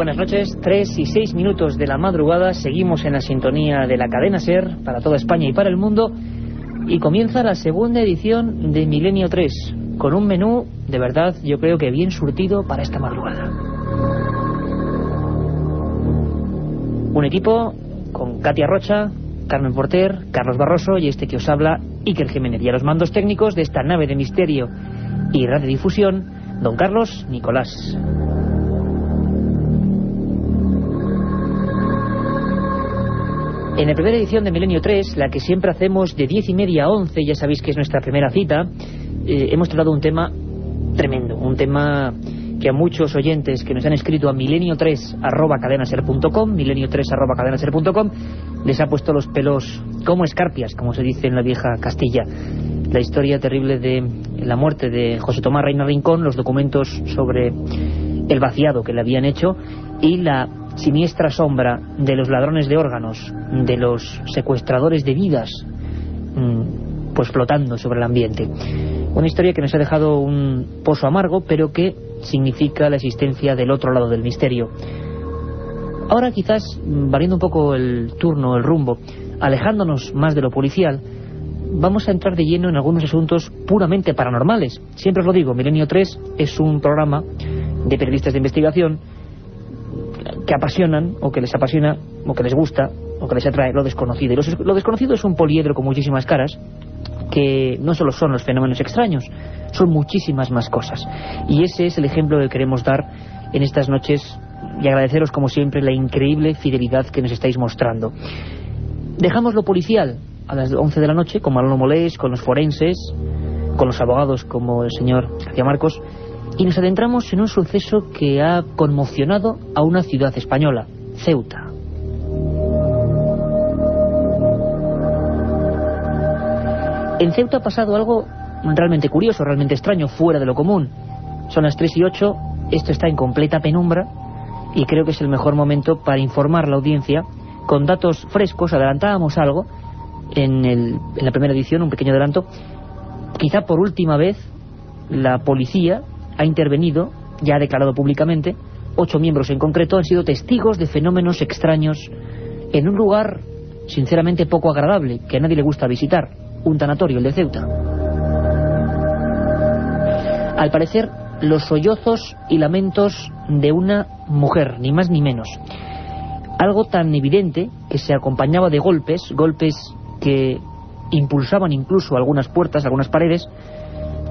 Buenas noches, 3 y 6 minutos de la madrugada, seguimos en la sintonía de la cadena SER para toda España y para el mundo y comienza la segunda edición de Milenio 3 con un menú de verdad yo creo que bien surtido para esta madrugada. Un equipo con Katia Rocha, Carmen Porter, Carlos Barroso y este que os habla, Iker Jiménez. Y a los mandos técnicos de esta nave de misterio y radiodifusión, don Carlos Nicolás. En la primera edición de Milenio 3, la que siempre hacemos de 10 y media a 11, ya sabéis que es nuestra primera cita, eh, hemos tratado un tema tremendo, un tema que a muchos oyentes que nos han escrito a milenio3 arroba cadenaser.com, milenio3 arroba cadenaser.com, les ha puesto los pelos como escarpias, como se dice en la vieja Castilla. La historia terrible de la muerte de José Tomás Reina Rincón, los documentos sobre el vaciado que le habían hecho y la siniestra sombra de los ladrones de órganos, de los secuestradores de vidas, mm, pues flotando sobre el ambiente. Una historia que nos ha dejado un pozo amargo, pero que significa la existencia del otro lado del misterio. Ahora quizás, mm, variando un poco el turno, el rumbo, alejándonos más de lo policial, vamos a entrar de lleno en algunos asuntos puramente paranormales. Siempre os lo digo, Milenio 3 es un programa de periodistas de investigación que apasionan, o que les apasiona, o que les gusta, o que les atrae lo desconocido. Y lo desconocido es un poliedro con muchísimas caras, que no solo son los fenómenos extraños, son muchísimas más cosas. Y ese es el ejemplo que queremos dar en estas noches y agradeceros como siempre la increíble fidelidad que nos estáis mostrando. Dejamos lo policial a las 11 de la noche, con Manolo Molés, con los forenses, con los abogados como el señor García Marcos, y nos adentramos en un suceso que ha conmocionado a una ciudad española, Ceuta. En Ceuta ha pasado algo realmente curioso, realmente extraño, fuera de lo común. Son las 3 y 8, esto está en completa penumbra y creo que es el mejor momento para informar la audiencia con datos frescos. Adelantábamos algo en, el- en la primera edición, un pequeño adelanto. Quizá por última vez la policía ha intervenido, ya ha declarado públicamente, ocho miembros en concreto han sido testigos de fenómenos extraños en un lugar sinceramente poco agradable, que a nadie le gusta visitar, un tanatorio, el de Ceuta. Al parecer, los sollozos y lamentos de una mujer, ni más ni menos. Algo tan evidente que se acompañaba de golpes, golpes que impulsaban incluso algunas puertas, algunas paredes,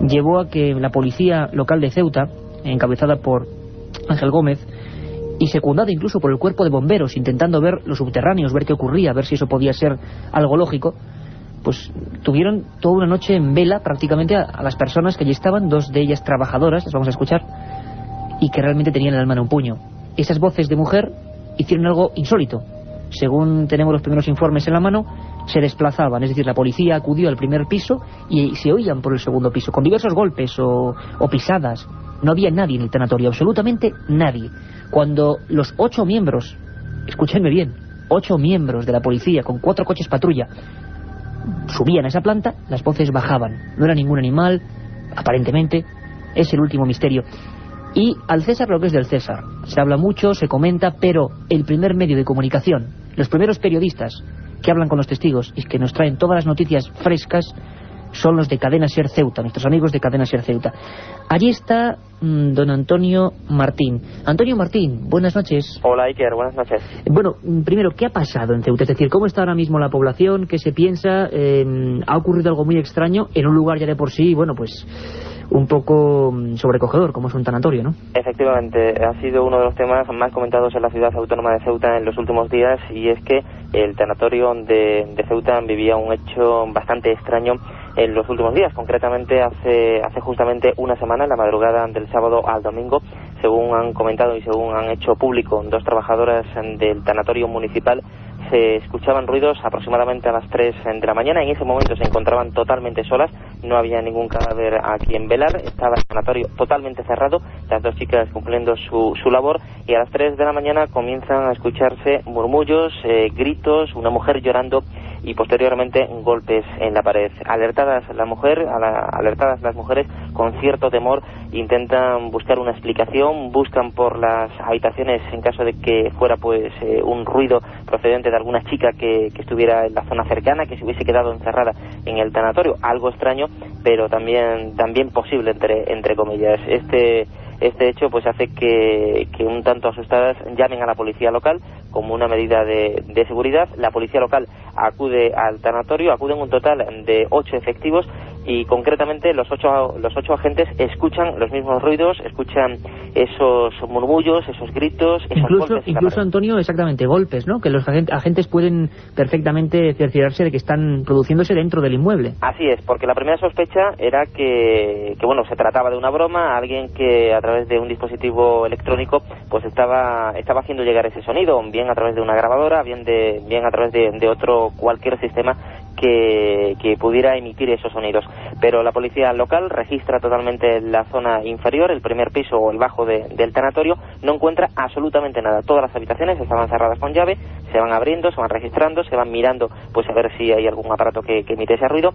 llevó a que la policía local de Ceuta, encabezada por Ángel Gómez, y secundada incluso por el cuerpo de bomberos, intentando ver los subterráneos, ver qué ocurría, ver si eso podía ser algo lógico, pues tuvieron toda una noche en vela prácticamente a, las personas que allí estaban, dos de ellas trabajadoras, las vamos a escuchar, y que realmente tenían el alma en un puño. Esas voces de mujer hicieron algo insólito. Según tenemos los primeros informes en la mano, se desplazaban, es decir, la policía acudió al primer piso y se oían por el segundo piso, con diversos golpes o, o pisadas. No había nadie en el tanatorio, absolutamente nadie. Cuando los ocho miembros, escúchenme bien, ocho miembros de la policía con cuatro coches patrulla subían a esa planta, las voces bajaban. No era ningún animal, aparentemente, es el último misterio. Y al César lo que es del César. Se habla mucho, se comenta, pero el primer medio de comunicación, los primeros periodistas que hablan con los testigos y que nos traen todas las noticias frescas son los de Cadena Ser Ceuta, nuestros amigos de Cadena Ser Ceuta. Allí está mm, don Antonio Martín. Antonio Martín, buenas noches. Hola Iker, buenas noches. Bueno, mm, primero, ¿qué ha pasado en Ceuta? Es decir, ¿cómo está ahora mismo la población? ¿Qué se piensa? Eh, ¿Ha ocurrido algo muy extraño en un lugar ya de por sí, bueno, pues un poco mm, sobrecogedor, como es un tanatorio, ¿no? Efectivamente, ha sido uno de los temas más comentados en la ciudad autónoma de Ceuta en los últimos días y es que el tanatorio de, de Ceuta vivía un hecho bastante extraño en los últimos días, concretamente hace, hace justamente una semana, en la madrugada del sábado al domingo, según han comentado y según han hecho público dos trabajadoras del tanatorio municipal, se escuchaban ruidos aproximadamente a las 3 de la mañana. En ese momento se encontraban totalmente solas, no había ningún cadáver a quien velar, estaba el sanatorio totalmente cerrado, las dos chicas cumpliendo su, su labor y a las 3 de la mañana comienzan a escucharse murmullos, eh, gritos, una mujer llorando y posteriormente golpes en la pared. Alertadas la mujer, la- alertadas las mujeres con cierto temor intentan buscar una explicación, buscan por las habitaciones en caso de que fuera pues eh, un ruido procedente de alguna chica que, que estuviera en la zona cercana, que se hubiese quedado encerrada en el tanatorio, algo extraño, pero también también posible entre entre comillas. Este este hecho pues hace que, que un tanto asustadas llamen a la policía local como una medida de, de seguridad. La policía local acude al tanatorio, acuden un total de ocho efectivos y concretamente los ocho, los ocho agentes escuchan los mismos ruidos, escuchan esos murmullos, esos gritos, esos Incluso, golpes incluso. Antonio, exactamente, golpes, ¿no? Que los agen- agentes pueden perfectamente cerciorarse de que están produciéndose dentro del inmueble. Así es, porque la primera sospecha era que, que, bueno, se trataba de una broma, alguien que a través de un dispositivo electrónico pues estaba, estaba haciendo llegar ese sonido, bien a través de una grabadora, bien, de, bien a través de, de otro cualquier sistema que, que pudiera emitir esos sonidos. Pero la policía local registra totalmente la zona inferior, el primer piso o el bajo de- del tanatorio, no encuentra absolutamente nada. Todas las habitaciones estaban cerradas con llave, se van abriendo, se van registrando, se van mirando pues a ver si hay algún aparato que, que emite ese ruido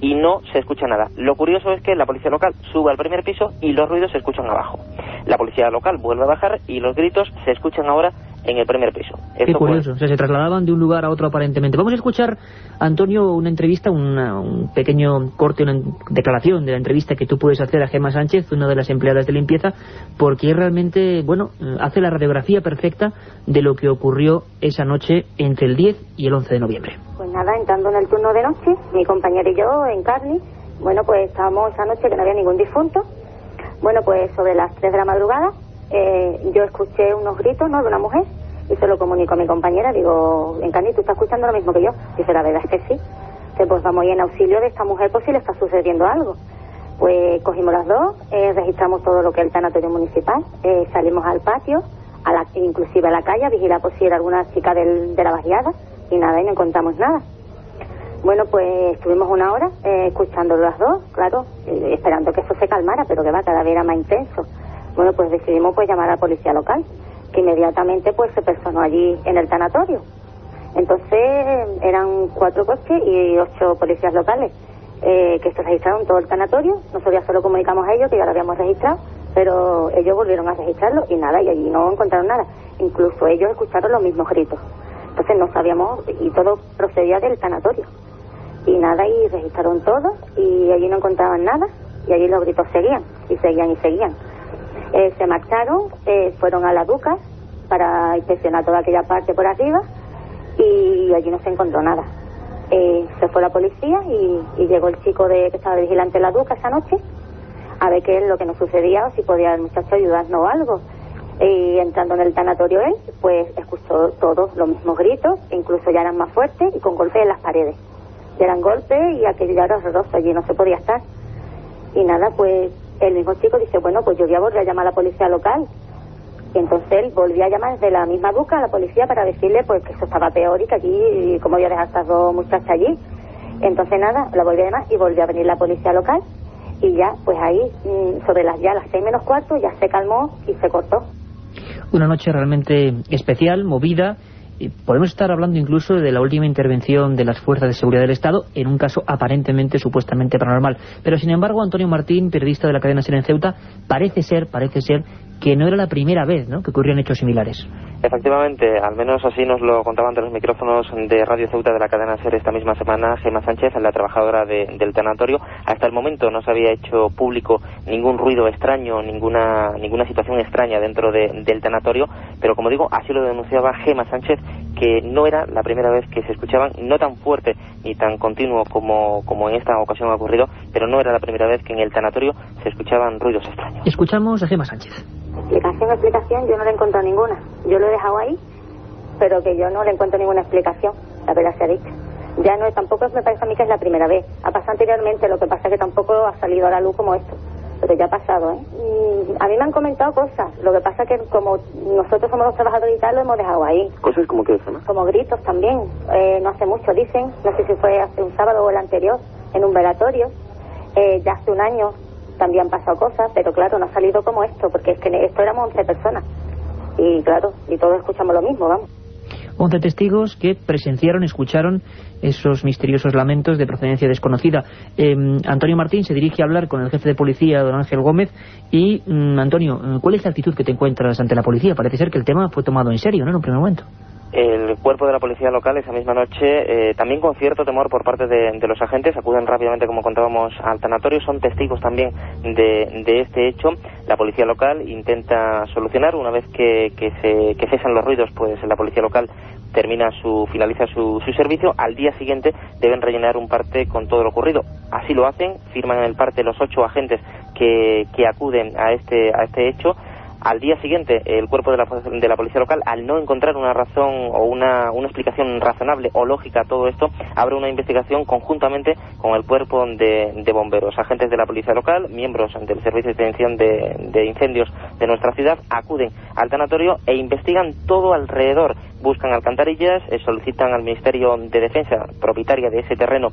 y no se escucha nada. Lo curioso es que la policía local sube al primer piso y los ruidos se escuchan abajo. La policía local vuelve a bajar y los gritos se escuchan ahora en el primer piso. Qué curioso, o sea, se trasladaban de un lugar a otro aparentemente. Vamos a escuchar, Antonio, una entrevista, una- un pequeño corte, una en- declaración de la entrevista que tú puedes hacer a Gemma Sánchez, una de las empleadas de limpieza, porque realmente, bueno, hace la radiografía perfecta de lo que ocurrió esa noche entre el 10 y el 11 de noviembre. Pues nada, entrando en el turno de noche, mi compañera y yo en Carni, bueno, pues estábamos esa noche que no había ningún difunto. Bueno, pues sobre las 3 de la madrugada, eh, yo escuché unos gritos, ¿no?, de una mujer, y se lo comunico a mi compañera, digo, en Carni, ¿tú estás escuchando lo mismo que yo? Dice, la verdad es que sí. Dice, pues vamos a en auxilio de esta mujer por si le está sucediendo algo. Pues cogimos las dos, eh, registramos todo lo que es el tanatorio municipal, eh, salimos al patio, a la, inclusive a la calle, a vigilar por si era alguna chica del- de la barriada, y nada, y no encontramos nada. Bueno, pues estuvimos una hora eh, escuchándolo las dos, claro, eh, esperando que eso se calmara, pero que va, cada vez era más intenso. Bueno, pues decidimos pues llamar a la policía local, que inmediatamente pues se personó allí en el tanatorio. Entonces eran cuatro coches y ocho policías locales eh, que se registraron todo el tanatorio. Nosotros ya solo comunicamos a ellos que ya lo habíamos registrado, pero ellos volvieron a registrarlo y nada, y allí no encontraron nada. Incluso ellos escucharon los mismos gritos. Entonces no sabíamos, y todo procedía del tanatorio. Y nada, y registraron todo, y allí no encontraban nada, y allí los gritos seguían, y seguían y seguían. Eh, se marcharon, eh, fueron a la Duca para inspeccionar toda aquella parte por arriba, y allí no se encontró nada. Eh, se fue la policía y, y llegó el chico de, que estaba vigilante en la Duca esa noche a ver qué es lo que nos sucedía o si podía el muchacho ayudarnos o algo. Y entrando en el tanatorio él, pues escuchó todos los mismos gritos, incluso ya eran más fuertes y con golpes en las paredes. Ya eran golpes y aquello ya era horroroso, allí no se podía estar. Y nada, pues el mismo chico dice, bueno, pues yo voy a volver a llamar a la policía local. Y entonces él volvió a llamar desde la misma duca a la policía para decirle pues que eso estaba peor y que aquí, cómo voy a dejar a estas dos muchachas allí. Entonces nada, la volví a llamar y volvió a venir la policía local y ya, pues ahí, mm, sobre las ya las seis menos cuarto, ya se calmó y se cortó. Una noche realmente especial, movida. Podemos estar hablando incluso de la última intervención de las fuerzas de seguridad del Estado en un caso aparentemente, supuestamente paranormal. Pero sin embargo, Antonio Martín, periodista de la cadena SER en Ceuta, parece ser, parece ser que no era la primera vez ¿no? que ocurrían hechos similares. Efectivamente, al menos así nos lo contaban ante los micrófonos de Radio Ceuta de la cadena SER esta misma semana Gemma Sánchez, la trabajadora del tanatorio. Hasta el momento no se había hecho público ningún ruido extraño, ninguna, ninguna situación extraña dentro del tanatorio, pero como digo, así lo denunciaba Gemma Sánchez, que no era la primera vez que se escuchaban, no tan fuerte ni tan continuo como, como en esta ocasión ha ocurrido, pero no era la primera vez que en el tanatorio se escuchaban ruidos extraños. Escuchamos a Gemma Sánchez. Explicación, explicación, yo no le encuentro ninguna. Yo lo he dejado ahí, pero que yo no le encuentro ninguna explicación, la verdad se ha dicho. Ya no, tampoco me parece a mí que es la primera vez. Ha pasado anteriormente, lo que pasa es que tampoco ha salido a la luz como esto. Pero ya ha pasado, ¿eh? Y a mí me han comentado cosas. Lo que pasa es que como nosotros somos los trabajadores y tal, lo hemos dejado ahí. ¿Cosas como que eso, no? Como gritos también. Eh, no hace mucho, dicen. No sé si fue hace un sábado o el anterior, en un velatorio. Eh, ya hace un año también han pasado cosas, pero claro, no ha salido como esto, porque es que esto éramos 11 personas. Y claro, y todos escuchamos lo mismo, vamos. 11 testigos que presenciaron, escucharon esos misteriosos lamentos de procedencia desconocida. Em, Antonio Martín se dirige a hablar con el jefe de policía, don Ángel Gómez, y mm, Antonio, ¿cuál es la actitud que te encuentras ante la policía? Parece ser que el tema fue tomado en serio, ¿no?, en un primer momento el cuerpo de la policía local esa misma noche, eh, también con cierto temor por parte de, los agentes, acuden rápidamente, como contábamos, al tanatorio, son testigos también de, este hecho. La policía local intenta solucionar, una vez que, se, que cesan los ruidos, pues la policía local termina su, finaliza su, su, servicio, al día siguiente deben rellenar un parte con todo lo ocurrido. Así lo hacen, firman el parte los ocho agentes que, que acuden a este, a este hecho, al día siguiente, el cuerpo de la, de la policía local, al no encontrar una razón o una, una, explicación razonable o lógica a todo esto, abre una investigación conjuntamente con el cuerpo de, bomberos. Agentes de la policía local, miembros del Servicio de Extinción de, de Incendios de nuestra ciudad, acuden al tanatorio e investigan todo alrededor buscan alcantarillas, eh, solicitan al Ministerio de Defensa, propietaria de ese terreno,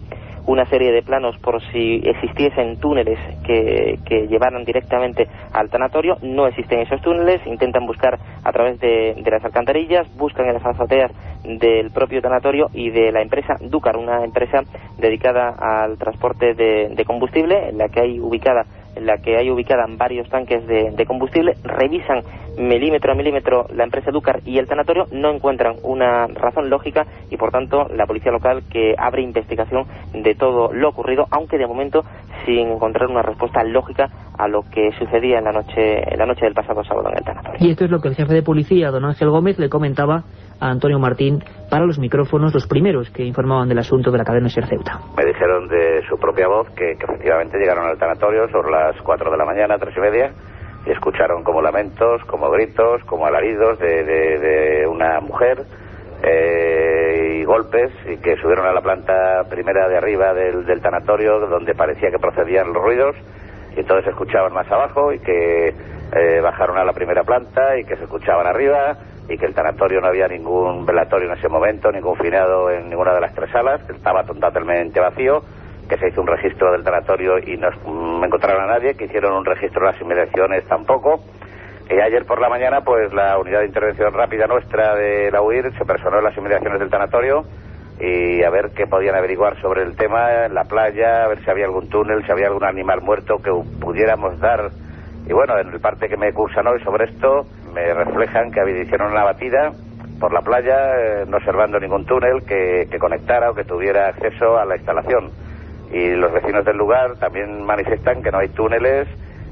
una serie de planos por si existiesen túneles que, llevaran directamente al tanatorio. No existen esos túneles, intentan buscar a través de, las alcantarillas, buscan en las azoteas del propio tanatorio y de la empresa Ducar, una empresa dedicada al transporte de combustible, en la que hay ubicada en la que hay ubicada varios tanques de, combustible, revisan milímetro a milímetro la empresa Ducar y el tanatorio, no encuentran una razón lógica y por tanto la policía local que abre investigación de todo lo ocurrido, aunque de momento sin encontrar una respuesta lógica a lo que sucedía en la noche, en la noche del pasado sábado en el tanatorio. Y esto es lo que el jefe de policía, don Ángel Gómez, le comentaba a Antonio Martín para los micrófonos, los primeros que informaban del asunto de la cadena Ser Ceuta. Me dijeron de su propia voz que, efectivamente llegaron al tanatorio sobre las 4 de la mañana, tres y media, y escucharon como lamentos, como gritos, como alaridos de, una mujer eh, y golpes, y que subieron a la planta primera de arriba del, del tanatorio, donde parecía que procedían los ruidos, y entonces escuchaban más abajo, y que eh, bajaron a la primera planta, y que se escuchaban arriba, y que el tanatorio no había ningún velatorio en ese momento, ningún finado en ninguna de las tres salas, que estaba totalmente vacío, que se hizo un registro del tanatorio y no me encontraron a nadie, que hicieron un registro de las inmediaciones tampoco. Y ayer por la mañana, pues la unidad de intervención rápida nuestra de la UIR se personó en las inmediaciones del tanatorio y a ver qué podían averiguar sobre el tema en la playa, a ver si había algún túnel, si había algún animal muerto que pudiéramos dar. Y bueno, en el parte que me cursan hoy sobre esto, me reflejan que hicieron una batida por la playa, eh, no observando ningún túnel que, conectara o que tuviera acceso a la instalación. Y los vecinos del lugar también manifiestan que no hay túneles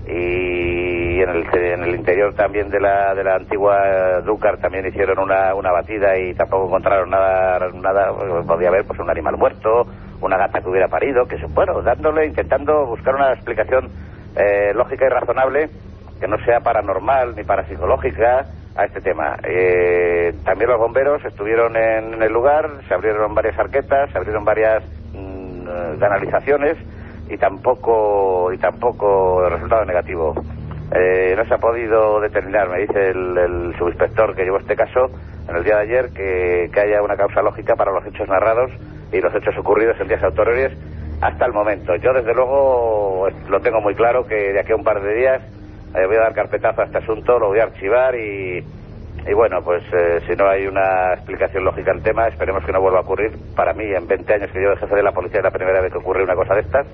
y en el, en el interior también de la, de la antigua Dúcar también hicieron una, una batida y tampoco encontraron nada, nada, podía haber pues un animal muerto, una gata que hubiera parido, que bueno, dándole, intentando buscar una explicación eh, lógica y razonable que no sea paranormal ni parapsicológica a este tema. Eh, también los bomberos estuvieron en, el lugar, se abrieron varias arquetas, se abrieron varias mm, canalizaciones y tampoco y tampoco el resultado negativo. Eh, no se ha podido determinar, me dice el, subinspector que llevó este caso en el día de ayer, que, que, haya una causa lógica para los hechos narrados y los hechos ocurridos en días autorores hasta el momento. Yo, desde luego, lo tengo muy claro que de aquí a un par de días eh, voy a dar carpetazo a este asunto, lo voy a archivar y, y bueno, pues eh, si no hay una explicación lógica al tema, esperemos que no vuelva a ocurrir. Para mí, en 20 años que yo de jefe de la policía, es la primera vez que ocurre una cosa de estas.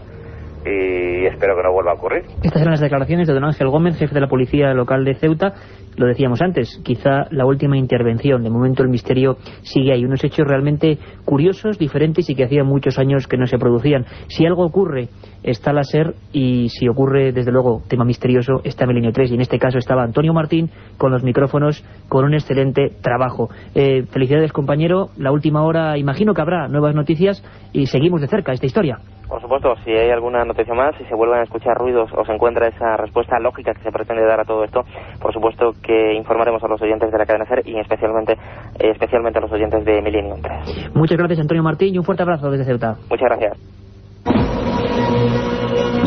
Y espero que no vuelva a ocurrir. Estas eran las declaraciones de don Ángel Gómez, jefe de la policía local de Ceuta. Lo decíamos antes, quizá la última intervención. De momento el misterio sigue ahí. Unos hechos realmente curiosos, diferentes y que hacía muchos años que no se producían. Si algo ocurre, está la SER y si ocurre, desde luego, tema misterioso, está Milenio 3. Y en este caso estaba Antonio Martín con los micrófonos, con un excelente trabajo. Eh, felicidades, compañero. La última hora, imagino que habrá nuevas noticias y seguimos de cerca esta historia. Por supuesto, si hay alguna noticia más, si se vuelven a escuchar ruidos o se encuentra esa respuesta lógica que se pretende dar a todo esto, por supuesto que informaremos a los oyentes de la cadena SER y especialmente, eh, especialmente a los oyentes de Millennium 3. Muchas gracias, Antonio Martín, y un fuerte abrazo desde Ceuta. Muchas gracias.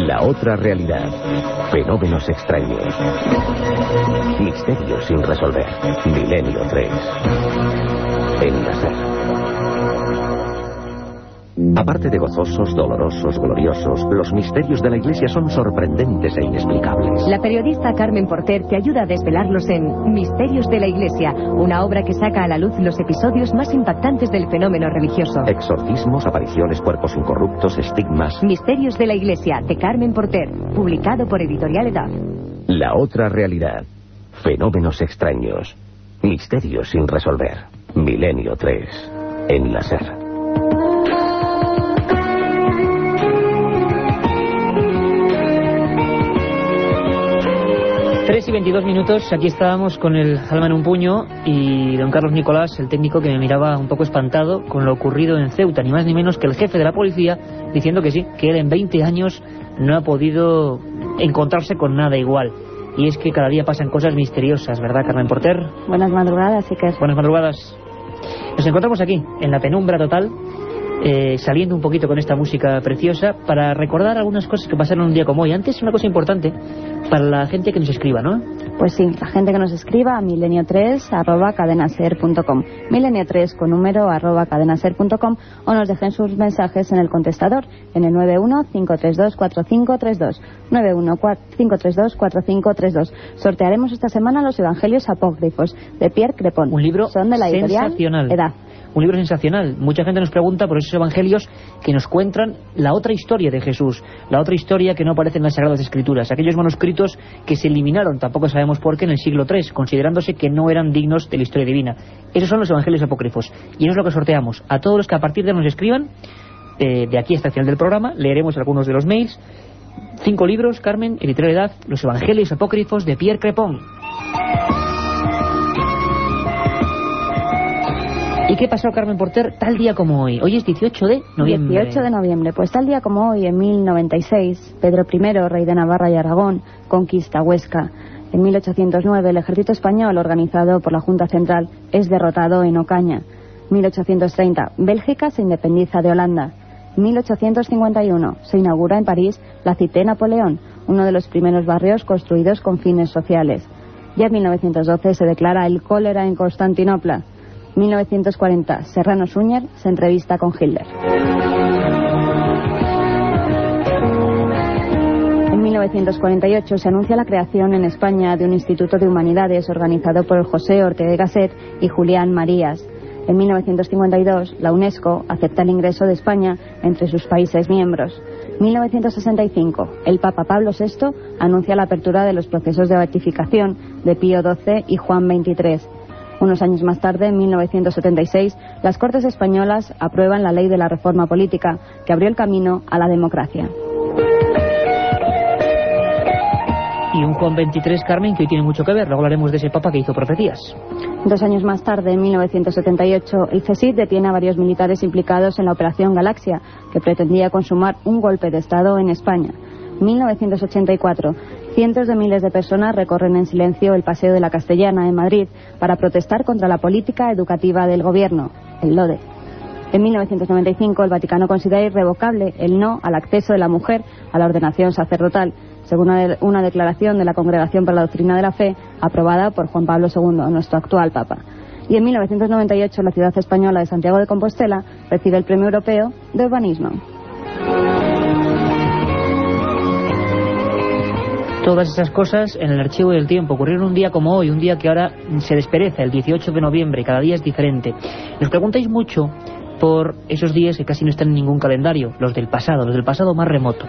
La otra realidad. Fenómenos extraños. Misterios sin resolver. Milenio 3. En la. Aparte de gozosos, dolorosos, gloriosos, los misterios de la Iglesia son sorprendentes e inexplicables. La periodista Carmen Porter te ayuda a desvelarlos en Misterios de la Iglesia, una obra que saca a la luz los episodios más impactantes del fenómeno religioso. Exorcismos, apariciones, cuerpos incorruptos, estigmas. Misterios de la Iglesia, de Carmen Porter, publicado por Editorial Edad. La otra realidad. Fenómenos extraños. Misterios sin resolver. Milenio 3. En la SER. Y 22 minutos, aquí estábamos con el alma en un puño y don Carlos Nicolás, el técnico que me miraba un poco espantado con lo ocurrido en Ceuta, ni más ni menos que el jefe de la policía diciendo que sí, que él en 20 años no ha podido encontrarse con nada igual. Y es que cada día pasan cosas misteriosas, ¿verdad, Carmen Porter? Buenas madrugadas, que Buenas madrugadas. Nos encontramos aquí, en la penumbra total, eh, saliendo un poquito con esta música preciosa para recordar algunas cosas que pasaron un día como hoy. Antes, una cosa importante para la gente que nos escriba, ¿no? Pues sí, la gente que nos escriba a milenio3 arroba cadenaser.com milenio3 con número arroba cadenaser.com o nos dejen sus mensajes en el contestador en el 91-532-4532 91-532-4532 Sortearemos esta semana los Evangelios Apócrifos de Pierre Crepon. Un libro Son de la editorial sensacional. Edad. Un libro sensacional. Mucha gente nos pregunta por esos evangelios que nos cuentan la otra historia de Jesús, la otra historia que no aparece en las Sagradas Escrituras, aquellos manuscritos que se eliminaron, tampoco sabemos por qué, en el siglo III, considerándose que no eran dignos de la historia divina. Esos son los evangelios apócrifos. Y eso es lo que sorteamos. A todos los que a partir de nos escriban, eh, de aquí hasta el final del programa, leeremos algunos de los mails. Cinco libros, Carmen, Editorial Edad, los evangelios apócrifos de Pierre Crepon. ¿Y qué pasó, Carmen Porter, tal día como hoy? Hoy es 18 de noviembre. 18 de noviembre. Pues tal día como hoy, en 1096, Pedro I, rey de Navarra y Aragón, conquista Huesca. En 1809, el ejército español, organizado por la Junta Central, es derrotado en Ocaña. 1830, Bélgica se independiza de Holanda. 1851, se inaugura en París la Cité Napoleón, uno de los primeros barrios construidos con fines sociales. Ya en 1912 se declara el cólera en Constantinopla. 1940, Serrano Suñer se entrevista con Hitler. En 1948 se anuncia la creación en España de un Instituto de Humanidades organizado por José Ortega Gasset y Julián Marías. En 1952, la UNESCO acepta el ingreso de España entre sus países miembros. 1965, el Papa Pablo VI anuncia la apertura de los procesos de beatificación de Pío XII y Juan XXIII. Unos años más tarde, en 1976, las Cortes Españolas aprueban la ley de la reforma política, que abrió el camino a la democracia. Y un Juan 23, Carmen, que hoy tiene mucho que ver. Luego hablaremos de ese papa que hizo profecías. Dos años más tarde, en 1978, el CSIC detiene a varios militares implicados en la Operación Galaxia, que pretendía consumar un golpe de Estado en España. 1984. Cientos de miles de personas recorren en silencio el Paseo de la Castellana en Madrid para protestar contra la política educativa del gobierno, el LODE. En 1995 el Vaticano considera irrevocable el no al acceso de la mujer a la ordenación sacerdotal, según una, de- una declaración de la Congregación para la Doctrina de la Fe aprobada por Juan Pablo II, nuestro actual Papa. Y en 1998 la ciudad española de Santiago de Compostela recibe el Premio Europeo de Urbanismo. Todas esas cosas en el archivo del tiempo ocurrieron un día como hoy, un día que ahora se despereza, el 18 de noviembre, cada día es diferente. Nos preguntáis mucho por esos días que casi no están en ningún calendario, los del pasado, los del pasado más remoto.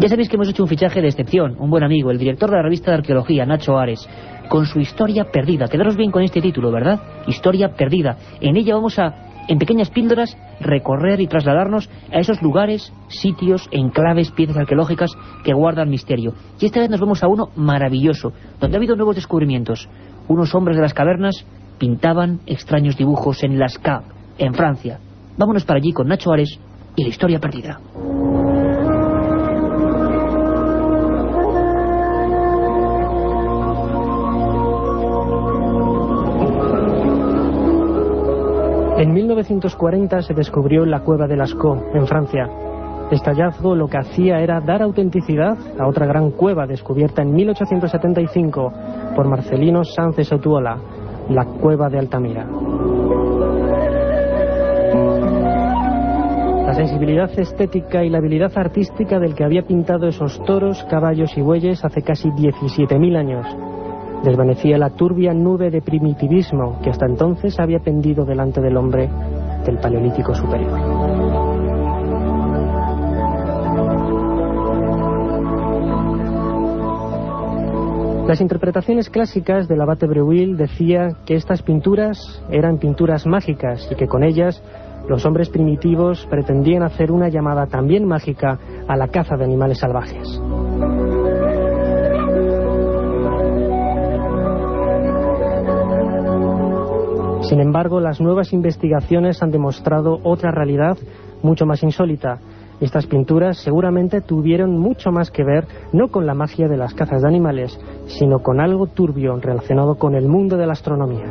Ya sabéis que hemos hecho un fichaje de excepción, un buen amigo, el director de la revista de arqueología, Nacho Ares, con su historia perdida. Quedaros bien con este título, ¿verdad? Historia perdida. En ella vamos a, en pequeñas píldoras, recorrer y trasladarnos a esos lugares, sitios, enclaves, piezas arqueológicas que guardan misterio. Y esta vez nos vamos a uno maravilloso, donde ha habido nuevos descubrimientos. Unos hombres de las cavernas pintaban extraños dibujos en Las en Francia. Vámonos para allí con Nacho Ares y la historia perdida. En 1940 se descubrió la cueva de Lascaux, en Francia. Este hallazgo lo que hacía era dar autenticidad a otra gran cueva descubierta en 1875 por Marcelino Sánchez Otuola, la cueva de Altamira. La sensibilidad estética y la habilidad artística del que había pintado esos toros, caballos y bueyes hace casi 17.000 años desvanecía la turbia nube de primitivismo que hasta entonces había pendido delante del hombre del Paleolítico Superior. Las interpretaciones clásicas del abate Breuil decía que estas pinturas eran pinturas mágicas y que con ellas los hombres primitivos pretendían hacer una llamada también mágica a la caza de animales salvajes. Sin embargo, las nuevas investigaciones han demostrado otra realidad mucho más insólita. Estas pinturas seguramente tuvieron mucho más que ver no con la magia de las cazas de animales, sino con algo turbio relacionado con el mundo de la astronomía.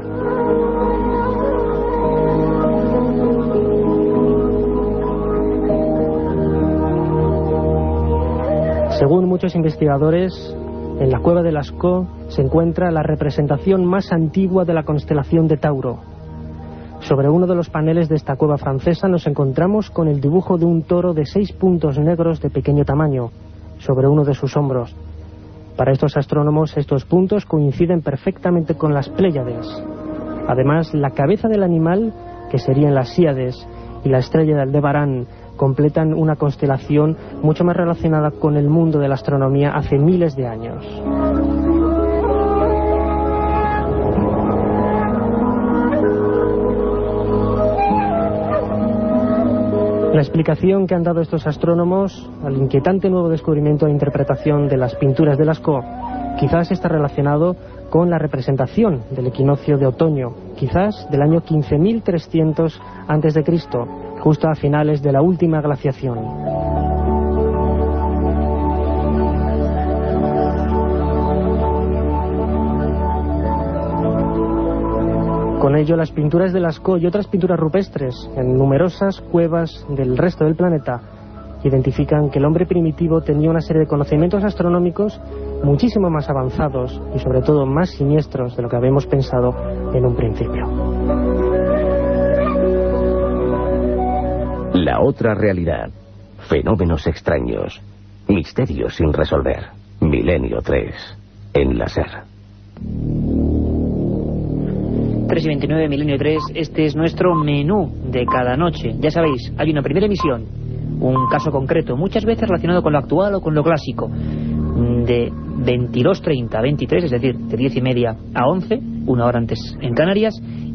Según muchos investigadores, en la cueva de Lascaux se encuentra la representación más antigua de la constelación de Tauro. Sobre uno de los paneles de esta cueva francesa nos encontramos con el dibujo de un toro de seis puntos negros de pequeño tamaño, sobre uno de sus hombros. Para estos astrónomos estos puntos coinciden perfectamente con las Pléyades. Además, la cabeza del animal, que serían las Síades, y la estrella de Aldebarán, completan una constelación mucho más relacionada con el mundo de la astronomía hace miles de años. La explicación que han dado estos astrónomos al inquietante nuevo descubrimiento e interpretación de las pinturas de Lascaux quizás está relacionado con la representación del equinoccio de otoño, quizás del año 15.300 a.C., justo a finales de la última glaciación. Con ello, las pinturas de Lascaux y otras pinturas rupestres en numerosas cuevas del resto del planeta identifican que el hombre primitivo tenía una serie de conocimientos astronómicos muchísimo más avanzados y sobre todo más siniestros de lo que habíamos pensado en un principio. La otra realidad. Fenómenos extraños. Misterios sin resolver. Milenio 3. En la SER. 3 y 29, Milenio 3, este es nuestro menú de cada noche. Ya sabéis, hay una primera emisión, un caso concreto, muchas veces relacionado con lo actual o con lo clásico, de 22.30 a 23, es decir, de 10 y media a 11, una hora antes en Canarias,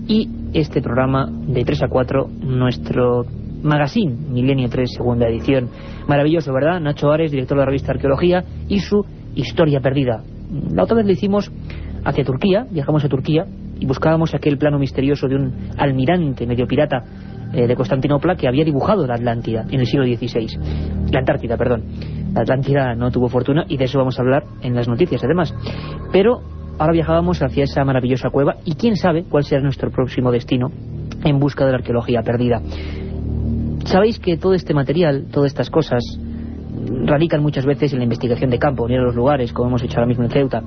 y este programa de 3 a 4, nuestro magazine, Milenio 3, segunda edición. Maravilloso, ¿verdad? Nacho Ares, director de la revista Arqueología, y su Historia Perdida. La otra vez lo hicimos hacia Turquía, viajamos a Turquía, y buscábamos aquel plano misterioso de un almirante medio pirata eh, de Constantinopla que había dibujado la Atlántida en el siglo XVI. La Antártida, perdón. La Atlántida no tuvo fortuna y de eso vamos a hablar en las noticias además. Pero ahora viajábamos hacia esa maravillosa cueva y quién sabe cuál será nuestro próximo destino en busca de la arqueología perdida. Sabéis que todo este material, todas estas cosas, radican muchas veces en la investigación de campo, en los lugares, como hemos hecho ahora mismo en Ceuta.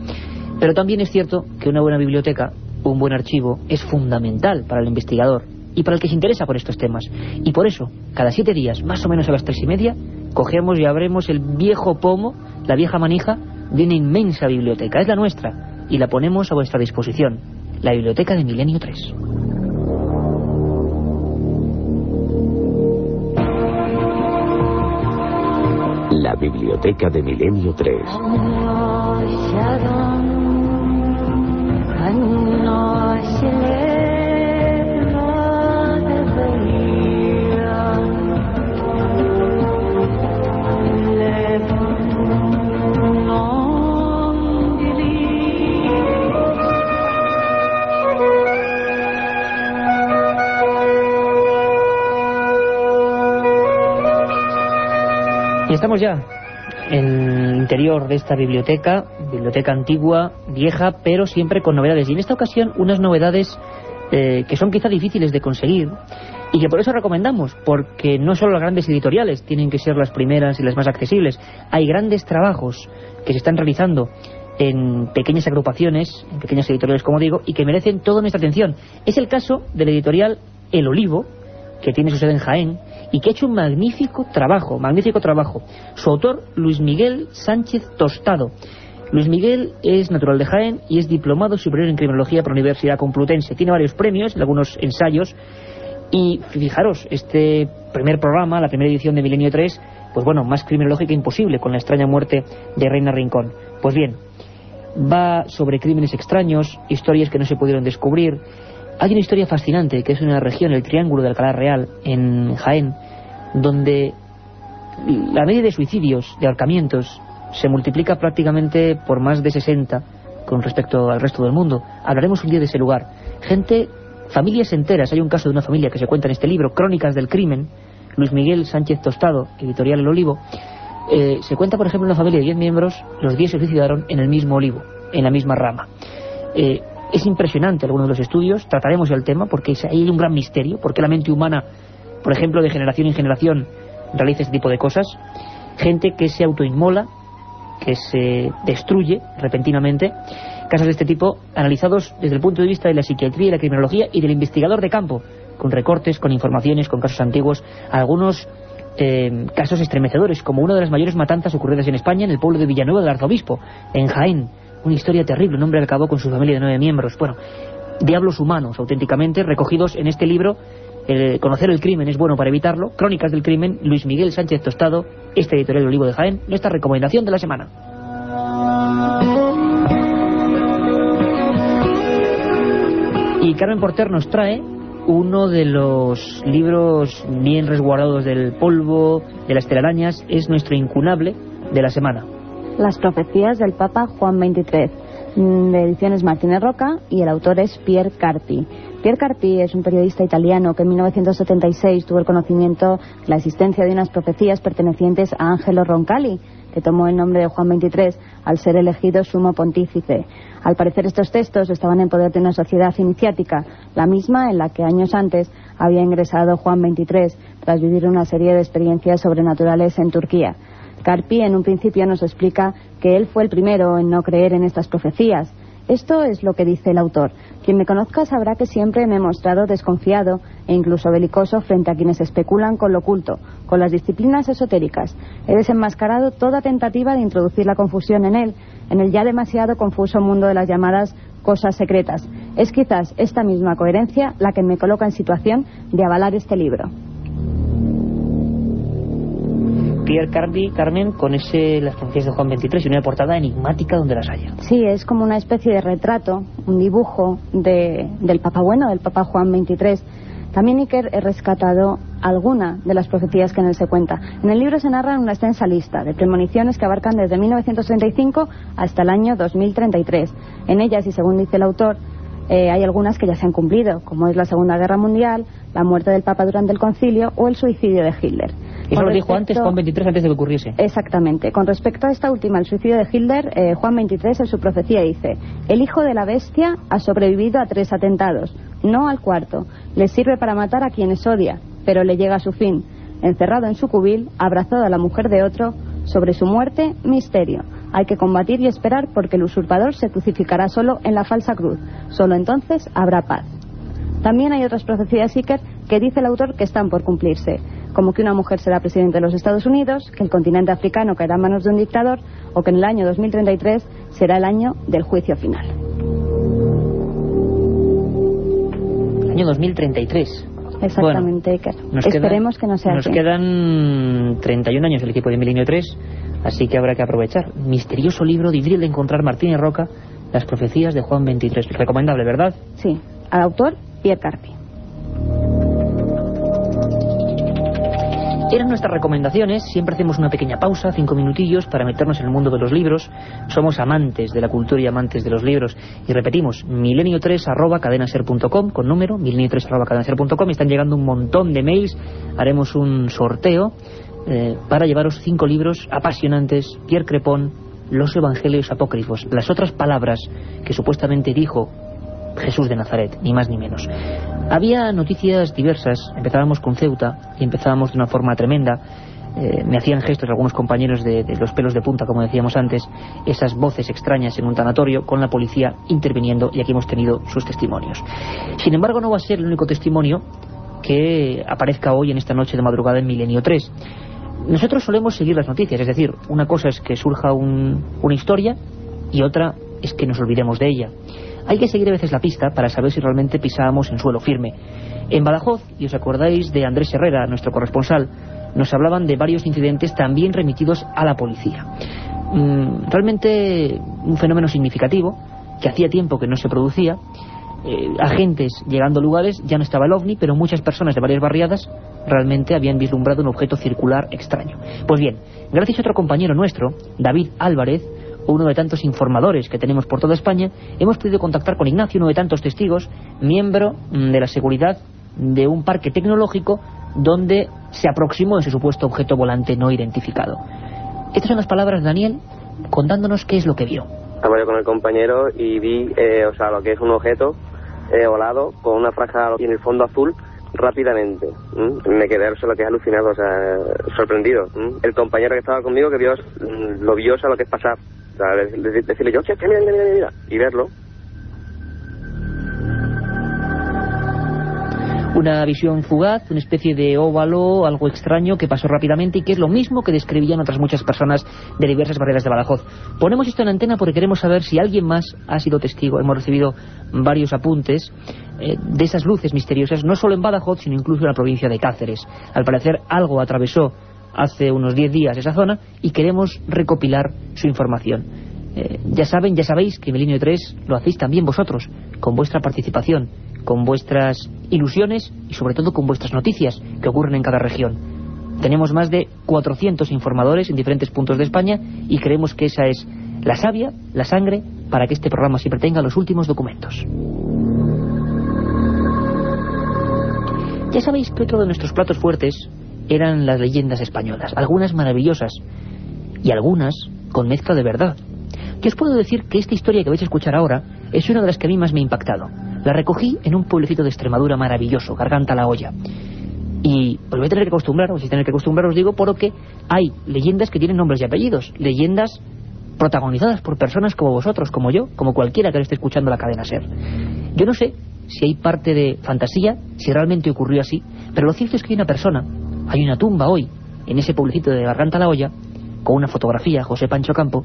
Pero también es cierto que una buena biblioteca un buen archivo es fundamental para el investigador y para el que se interesa por estos temas. Y por eso, cada siete días, más o menos a las tres y media, cogemos y abremos el viejo pomo, la vieja manija, de una inmensa biblioteca. Es la nuestra y la ponemos a vuestra disposición. La biblioteca de Milenio 3. La biblioteca de Milenio 3. Y estamos ya en el interior de esta biblioteca, biblioteca antigua, vieja, pero siempre con novedades. Y en esta ocasión unas novedades eh, que son quizá difíciles de conseguir y que por eso recomendamos, porque no solo las grandes editoriales tienen que ser las primeras y las más accesibles. Hay grandes trabajos que se están realizando en pequeñas agrupaciones, en pequeñas editoriales, como digo, y que merecen toda nuestra atención. Es el caso de la editorial El Olivo, que tiene su sede en Jaén, y que ha hecho un magnífico trabajo, magnífico trabajo. Su autor, Luis Miguel Sánchez Tostado. Luis Miguel es natural de Jaén y es diplomado superior en criminología por la Universidad Complutense. Tiene varios premios, algunos ensayos, y fijaros, este primer programa, la primera edición de Milenio 3, pues bueno, más criminológica imposible, con la extraña muerte de Reina Rincón. Pues bien, va sobre crímenes extraños, historias que no se pudieron descubrir, hay una historia fascinante, que es una región, el Triángulo de Alcalá Real, en Jaén, donde la media de suicidios, de ahorcamientos, se multiplica prácticamente por más de 60 con respecto al resto del mundo. Hablaremos un día de ese lugar. Gente, familias enteras, hay un caso de una familia que se cuenta en este libro, Crónicas del Crimen, Luis Miguel Sánchez Tostado, editorial El Olivo, eh, se cuenta, por ejemplo, una familia de 10 miembros, los 10 se suicidaron en el mismo olivo, en la misma rama. Eh, es impresionante algunos de los estudios, trataremos el tema porque ahí hay un gran misterio, porque la mente humana, por ejemplo, de generación en generación realiza este tipo de cosas. Gente que se autoinmola, que se destruye repentinamente. Casos de este tipo analizados desde el punto de vista de la psiquiatría y la criminología y del investigador de campo, con recortes, con informaciones, con casos antiguos, algunos eh, casos estremecedores, como una de las mayores matanzas ocurridas en España en el pueblo de Villanueva del Arzobispo, en Jaén, una historia terrible, un hombre acabó con su familia de nueve miembros. Bueno, diablos humanos, auténticamente, recogidos en este libro. Conocer el crimen es bueno para evitarlo. Crónicas del crimen, Luis Miguel Sánchez Tostado, este editorial del Olivo de Jaén, nuestra recomendación de la semana. Y Carmen Porter nos trae uno de los libros bien resguardados del polvo, de las telarañas, es nuestro incunable de la semana. Las profecías del Papa Juan XXIII, mm, de ediciones Martínez Roca, y el autor es Pierre Carpi. Pierre Carpi es un periodista italiano que en 1976 tuvo el conocimiento de la existencia de unas profecías pertenecientes a Angelo Roncalli, que tomó el nombre de Juan XXIII al ser elegido sumo pontífice. Al parecer estos textos estaban en poder de una sociedad iniciática, la misma en la que años antes había ingresado Juan XXIII tras vivir una serie de experiencias sobrenaturales en Turquía. Carpi en un principio nos explica que él fue el primero en no creer en estas profecías. Esto es lo que dice el autor. Quien me conozca sabrá que siempre me he mostrado desconfiado e incluso belicoso frente a quienes especulan con lo oculto, con las disciplinas esotéricas. He desenmascarado toda tentativa de introducir la confusión en él, en el ya demasiado confuso mundo de las llamadas cosas secretas. Es quizás esta misma coherencia la que me coloca en situación de avalar este libro. Pierre Carby, Carmen, con ese las profecías de Juan 23 y una portada enigmática donde las haya. Sí, es como una especie de retrato, un dibujo de, del Papa Bueno, del Papa Juan 23. También Iker he rescatado alguna de las profecías que en él se cuenta. En el libro se narra una extensa lista de premoniciones que abarcan desde 1935 hasta el año 2033. En ellas, y según dice el autor, eh, hay algunas que ya se han cumplido, como es la Segunda Guerra Mundial, la muerte del Papa durante el concilio o el suicidio de Hitler. Eso lo dijo antes Juan 23 antes de que ocurriese. Exactamente. Con respecto a esta última, el suicidio de Hitler, eh, Juan 23 en su profecía dice, el hijo de la bestia ha sobrevivido a tres atentados, no al cuarto. Le sirve para matar a quienes odia, pero le llega a su fin. Encerrado en su cubil, abrazado a la mujer de otro, sobre su muerte, misterio. Hay que combatir y esperar porque el usurpador se crucificará solo en la falsa cruz. Solo entonces habrá paz. También hay otras profecías Iker que dice el autor que están por cumplirse, como que una mujer será presidente de los Estados Unidos, que el continente africano caerá en manos de un dictador o que en el año 2033 será el año del juicio final. El año 2033. Exactamente, Iker. Esperemos que no sea Nos así. quedan 31 años el equipo de Milenio 3 Así que habrá que aprovechar. Misterioso libro, difícil de encontrar Martínez Roca, Las profecías de Juan 23. Recomendable, ¿verdad? Sí. Al autor, Pierre Carpi. Eran nuestras recomendaciones, siempre hacemos una pequeña pausa, cinco minutillos, para meternos en el mundo de los libros. Somos amantes de la cultura y amantes de los libros. Y repetimos, milenio3 arroba cadenaser.com, con número, milenio3 arroba cadenaser.com. Están llegando un montón de mails, haremos un sorteo eh, para llevaros cinco libros apasionantes, Pierre Crepón, Los Evangelios Apócrifos, las otras palabras que supuestamente dijo Jesús de Nazaret, ni más ni menos. Había noticias diversas, empezábamos con Ceuta y empezábamos de una forma tremenda. Eh, me hacían gestos algunos compañeros de, de, los pelos de punta, como decíamos antes, esas voces extrañas en un tanatorio con la policía interviniendo y aquí hemos tenido sus testimonios. Sin embargo, no va a ser el único testimonio que aparezca hoy en esta noche de madrugada en Milenio 3. Nosotros solemos seguir las noticias, es decir, una cosa es que surja un, una historia y otra es que nos olvidemos de ella. Hay que seguir a veces la pista para saber si realmente pisábamos en suelo firme. En Badajoz, y os acordáis de Andrés Herrera, nuestro corresponsal, nos hablaban de varios incidentes también remitidos a la policía. Mm, realmente un fenómeno significativo, que hacía tiempo que no se producía. Eh, agentes llegando a lugares, ya no estaba el ovni, pero muchas personas de varias barriadas realmente habían vislumbrado un objeto circular extraño. Pues bien, gracias a otro compañero nuestro, David Álvarez, uno de tantos informadores que tenemos por toda España, hemos podido contactar con Ignacio, uno de tantos testigos, miembro mm, de la seguridad de un parque tecnológico donde se aproximó ese supuesto objeto volante no identificado. Estas son las palabras de Daniel contándonos qué es lo que vio. Estaba yo con el compañero y vi, eh, o sea, lo que es un objeto eh, volado con una franja en el fondo azul rápidamente. ¿m? Me quedé solo que alucinado, o sea, sorprendido. ¿m? El compañero que estaba conmigo que vio, mm, lo vio, o sea, lo que es pasar. O sea, de- de- decirle yo, che, mira, mira, mira, mira, y verlo. Una visión fugaz, una especie de óvalo, algo extraño que pasó rápidamente y que es lo mismo que describían otras muchas personas de diversas barreras de Badajoz. Ponemos esto en antena porque queremos saber si alguien más ha sido testigo. Hemos recibido varios apuntes eh, de esas luces misteriosas, no solo en Badajoz, sino incluso en la provincia de Cáceres. Al parecer algo atravesó hace unos 10 días esa zona y queremos recopilar su información. Eh, ya saben, ya sabéis que Milenio 3 lo hacéis también vosotros, con vuestra participación, con vuestras ilusiones y sobre todo con vuestras noticias que ocurren en cada región. Tenemos más de 400 informadores en diferentes puntos de España y creemos que esa es la savia, la sangre, para que este programa siempre tenga los últimos documentos. Ya sabéis que otro de nuestros platos fuertes eran las leyendas españolas, algunas maravillosas y algunas con mezcla de verdad. Que os puedo decir que esta historia que vais a escuchar ahora es una de las que a mí más me ha impactado. La recogí en un pueblecito de Extremadura maravilloso, Garganta la Olla. Y os voy a tener que acostumbrar, os voy a tener que acostumbrar, os digo, porque hay leyendas que tienen nombres y apellidos, leyendas protagonizadas por personas como vosotros, como yo, como cualquiera que lo esté escuchando la cadena SER. Yo no sé si hay parte de fantasía, si realmente ocurrió así, pero lo cierto es que hay una persona, hay una tumba hoy, en ese pueblecito de Garganta la Olla, con una fotografía, José Pancho Campo,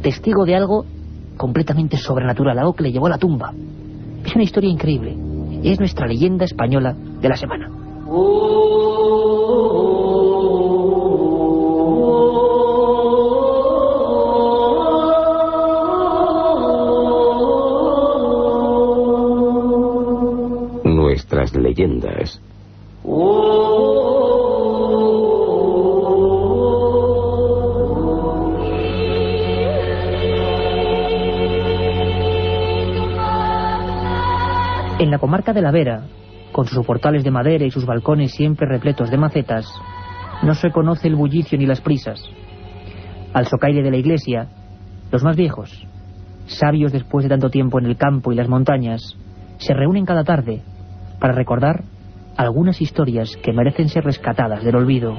testigo de algo completamente sobrenatural, algo que le llevó a la tumba. Es una historia increíble. Es nuestra leyenda española de la semana. Nuestras leyendas. En la comarca de la Vera, con sus portales de madera y sus balcones siempre repletos de macetas, no se conoce el bullicio ni las prisas. Al socaire de la iglesia, los más viejos, sabios después de tanto tiempo en el campo y las montañas, se reúnen cada tarde para recordar algunas historias que merecen ser rescatadas del olvido.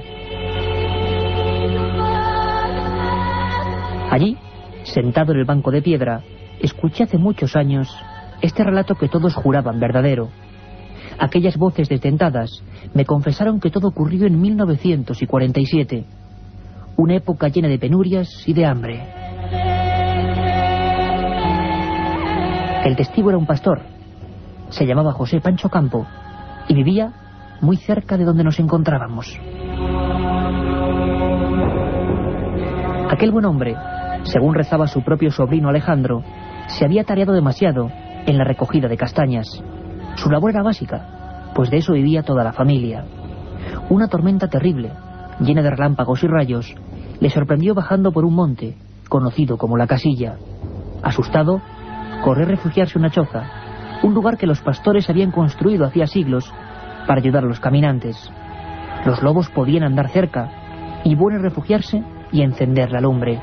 Allí, sentado en el banco de piedra, escuché hace muchos años este relato que todos juraban verdadero. Aquellas voces detentadas me confesaron que todo ocurrió en 1947, una época llena de penurias y de hambre. El testigo era un pastor, se llamaba José Pancho Campo y vivía muy cerca de donde nos encontrábamos. Aquel buen hombre, según rezaba su propio sobrino Alejandro, se había tareado demasiado en la recogida de castañas. Su labor era básica, pues de eso vivía toda la familia. Una tormenta terrible, llena de relámpagos y rayos, le sorprendió bajando por un monte, conocido como la Casilla. Asustado, corrió a refugiarse en una choza, un lugar que los pastores habían construido hacía siglos para ayudar a los caminantes. Los lobos podían andar cerca, y bueno refugiarse y encender la lumbre.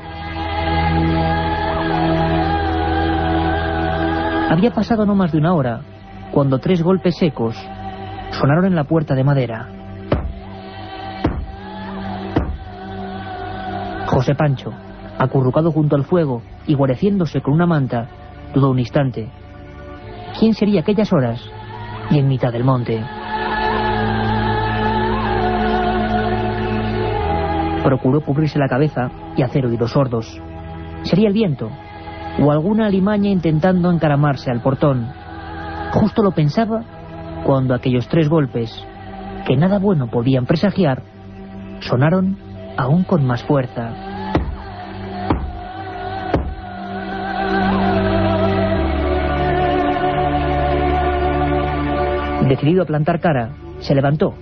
Había pasado no más de una hora, cuando tres golpes secos sonaron en la puerta de madera. José Pancho, acurrucado junto al fuego y guareciéndose con una manta, dudó un instante. ¿Quién sería aquellas horas y en mitad del monte? Procuró cubrirse la cabeza y hacer oídos sordos. Sería el viento o alguna alimaña intentando encaramarse al portón. Justo lo pensaba cuando aquellos tres golpes, que nada bueno podían presagiar, sonaron aún con más fuerza. Decidido a plantar cara, se levantó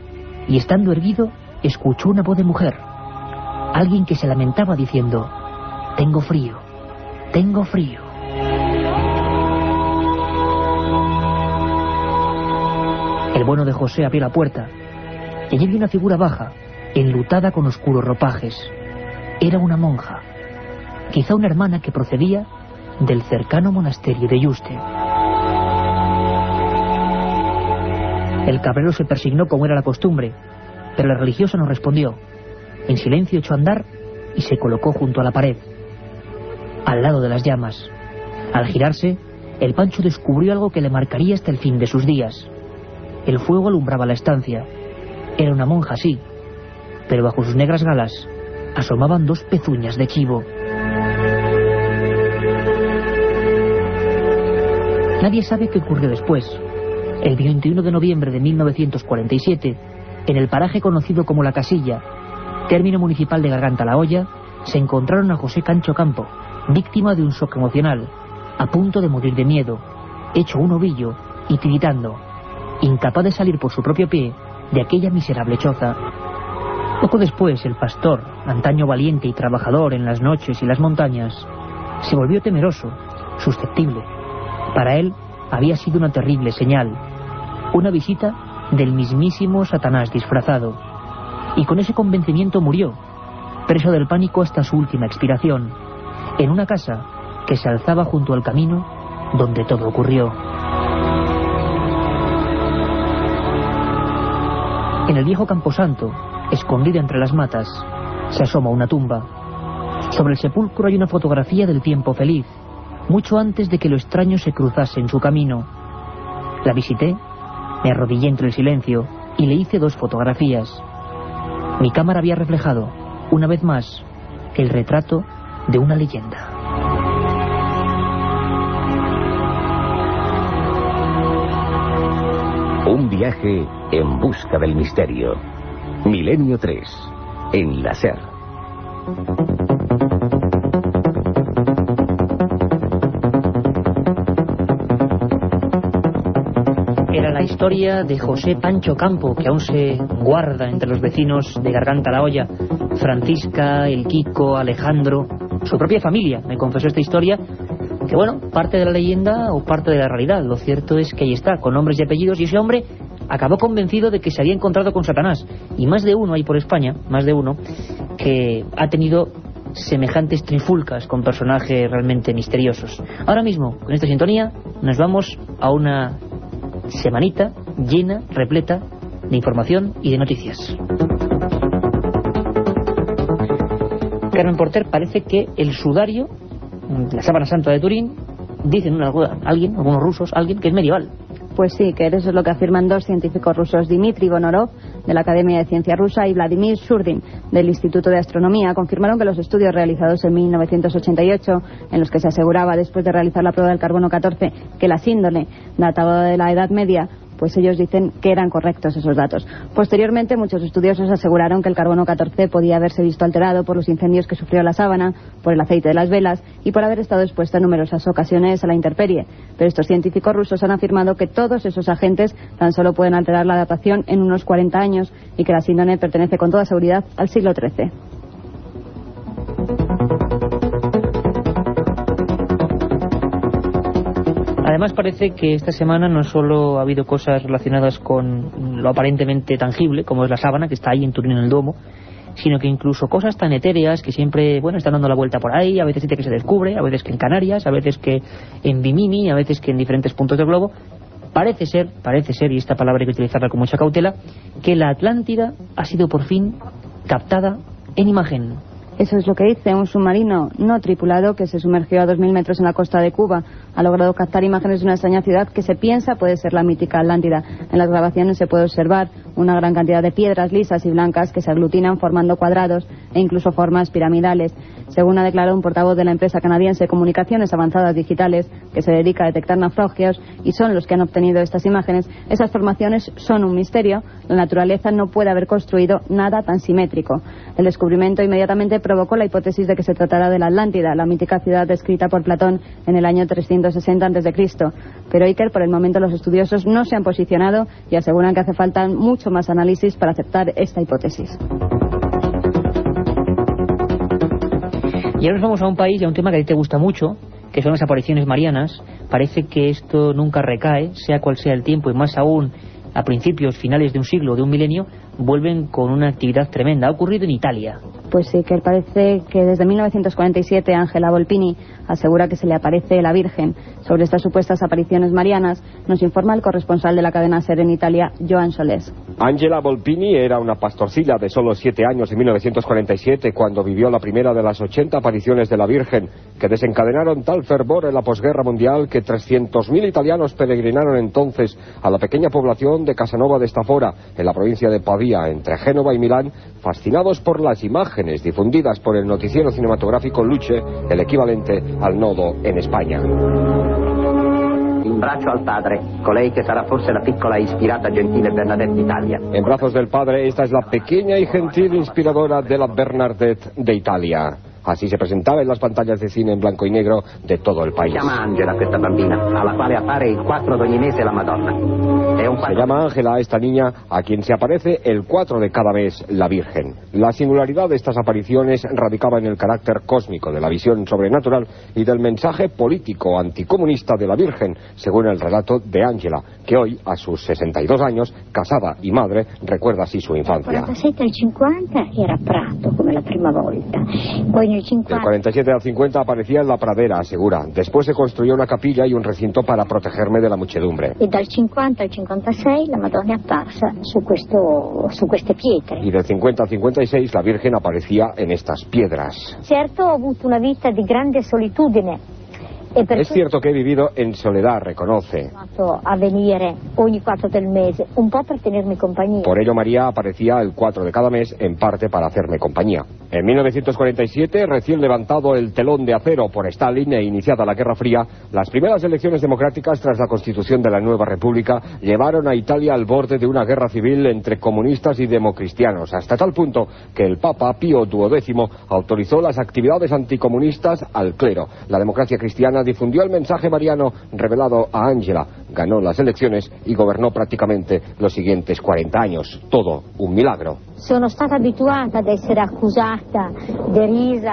y estando erguido, escuchó una voz de mujer. Alguien que se lamentaba diciendo, tengo frío, tengo frío. El bueno de José abrió la puerta y allí vio una figura baja, enlutada con oscuros ropajes. Era una monja, quizá una hermana que procedía del cercano monasterio de Yuste. El cabrero se persignó como era la costumbre, pero la religiosa no respondió. En silencio echó a andar y se colocó junto a la pared, al lado de las llamas. Al girarse, el Pancho descubrió algo que le marcaría hasta el fin de sus días. El fuego alumbraba la estancia. Era una monja, sí, pero bajo sus negras galas asomaban dos pezuñas de chivo. Nadie sabe qué ocurrió después. El 21 de noviembre de 1947, en el paraje conocido como La Casilla, término municipal de Garganta La Hoya, se encontraron a José Cancho Campo, víctima de un shock emocional, a punto de morir de miedo, hecho un ovillo y tiritando, incapaz de salir por su propio pie de aquella miserable choza. Poco después, el pastor, antaño valiente y trabajador en las noches y las montañas, se volvió temeroso, susceptible. Para él había sido una terrible señal, una visita del mismísimo Satanás disfrazado. Y con ese convencimiento murió, preso del pánico hasta su última expiración, en una casa que se alzaba junto al camino donde todo ocurrió. En el viejo camposanto, escondida entre las matas, se asoma una tumba. Sobre el sepulcro hay una fotografía del tiempo feliz, mucho antes de que lo extraño se cruzase en su camino. La visité, me arrodillé entre el silencio y le hice dos fotografías. Mi cámara había reflejado, una vez más, el retrato de una leyenda. Un viaje en busca del misterio. Milenio 3, en la SER. Era la historia de José Pancho Campo, que aún se guarda entre los vecinos de Garganta la Olla. Francisca, el Kiko, Alejandro, su propia familia me confesó esta historia, que bueno, parte de la leyenda o parte de la realidad. Lo cierto es que ahí está, con nombres y apellidos, y ese hombre acabó convencido de que se había encontrado con Satanás. Y más de uno hay por España, más de uno, que ha tenido semejantes trifulcas con personajes realmente misteriosos. Ahora mismo, con esta sintonía, nos vamos a una semanita llena, repleta de información y de noticias. Carmen Porter parece que el sudario, la sábana santa de Turín, dicen alguien, algunos rusos, alguien que es medieval. Pues sí, que eso es lo que afirman dos científicos rusos, Dmitry Bonorov, de la Academia de Ciencia Rusa, y Vladimir Shurdin, del Instituto de Astronomía, confirmaron que los estudios realizados en 1988, en los que se aseguraba después de realizar la prueba del carbono 14 que la síndrome databa de la Edad Media, pues ellos dicen que eran correctos esos datos. Posteriormente, muchos estudiosos aseguraron que el carbono 14 podía haberse visto alterado por los incendios que sufrió la sábana, por el aceite de las velas y por haber estado expuesto en numerosas ocasiones a la intemperie. Pero estos científicos rusos han afirmado que todos esos agentes tan solo pueden alterar la adaptación en unos 40 años y que la síndrome pertenece con toda seguridad al siglo XIII. Además parece que esta semana no solo ha habido cosas relacionadas con lo aparentemente tangible, como es la sábana, que está ahí en Turín en el Domo, sino que incluso cosas tan etéreas que siempre, bueno, están dando la vuelta por ahí, a veces que se descubre, a veces que en Canarias, a veces que en Bimini, a veces que en diferentes puntos del globo, parece ser, parece ser, y esta palabra hay que utilizarla con mucha cautela, que la Atlántida ha sido por fin captada en imagen. Eso es lo que dice un submarino no tripulado que se sumergió a 2.000 metros en la costa de Cuba. Ha logrado captar imágenes de una extraña ciudad que se piensa puede ser la mítica Atlántida. En las grabaciones se puede observar una gran cantidad de piedras lisas y blancas que se aglutinan formando cuadrados e incluso formas piramidales. Según ha declarado un portavoz de la empresa canadiense Comunicaciones Avanzadas Digitales, que se dedica a detectar naufragios y son los que han obtenido estas imágenes, esas formaciones son un misterio. La naturaleza no puede haber construido nada tan simétrico. El descubrimiento inmediatamente provocó la hipótesis de que se tratará de la Atlántida, la mítica ciudad descrita por Platón en el año 360 a.C. Pero Iker, por el momento, los estudiosos no se han posicionado y aseguran que hace falta mucho más análisis para aceptar esta hipótesis. Y ahora nos vamos a un país y a un tema que a ti te gusta mucho, que son las apariciones marianas. Parece que esto nunca recae, sea cual sea el tiempo, y más aún a principios, finales de un siglo, de un milenio, vuelven con una actividad tremenda. Ha ocurrido en Italia. Pues sí, que parece que desde 1947 Ángela Volpini asegura que se le aparece la Virgen. Sobre estas supuestas apariciones marianas nos informa el corresponsal de la cadena SER en Italia, Joan Solés. Angela Volpini era una pastorcilla de solo siete años en 1947 cuando vivió la primera de las 80 apariciones de la Virgen que desencadenaron tal fervor en la posguerra mundial que 300.000 italianos peregrinaron entonces a la pequeña población de Casanova de Stafora en la provincia de Pavía entre Génova y Milán fascinados por las imágenes difundidas por el noticiero cinematográfico Luce, el equivalente al nodo en España. In braccio al padre, colei che sarà forse la piccola e ispirata gentile Bernadette d'Italia. En brazos del padre, esta es la pequeña y gentil inspiradora de la Bernadette de Italia. Así se presentaba en las pantallas de cine en blanco y negro de todo el país. Si chiama Angela questa bambina, alla quale appare il 4 d'ogni mese la Madonna. Un Se llama Ángela a esta niña a quien se aparece el 4 de cada mes la Virgen. La singularidad de estas apariciones radicaba en el carácter cósmico de la visión sobrenatural y del mensaje político anticomunista de la Virgen, según el relato de Ángela, que hoy, a sus 62 años, casada y madre, recuerda así su infancia. 47 al 50 era a Prato come la prima volta. Poi Del 50 47 al 50 aparecía en la pradera, asegura. Después se construyó una capilla y un recinto para protegerme de la muchedumbre. e dal 50 al 56 la Madonna apparsa su, questo, su queste pietre. Y del 50 al 56 la Virgen aparecía en estas piedras. Certo ho avuto una vita di grande solitudine Es cierto que he vivido en soledad, reconoce. a venire ogni 4 del mese, un po' per tenermi compagnia. Por ello María aparecía el 4 de cada mes, en parte para hacerme compañía. En 1947, recién levantado el telón de acero por Stalin e iniciada la Guerra Fría, las primeras elecciones democráticas tras la constitución de la nueva república llevaron a Italia al borde de una guerra civil entre comunistas y democristianos, hasta tal punto que el Papa Pío XII autorizó las actividades anticomunistas al clero. La democracia cristiana difundió el mensaje mariano revelado a Angela, ganó las elecciones y gobernó prácticamente los siguientes 40 años. Todo un milagro.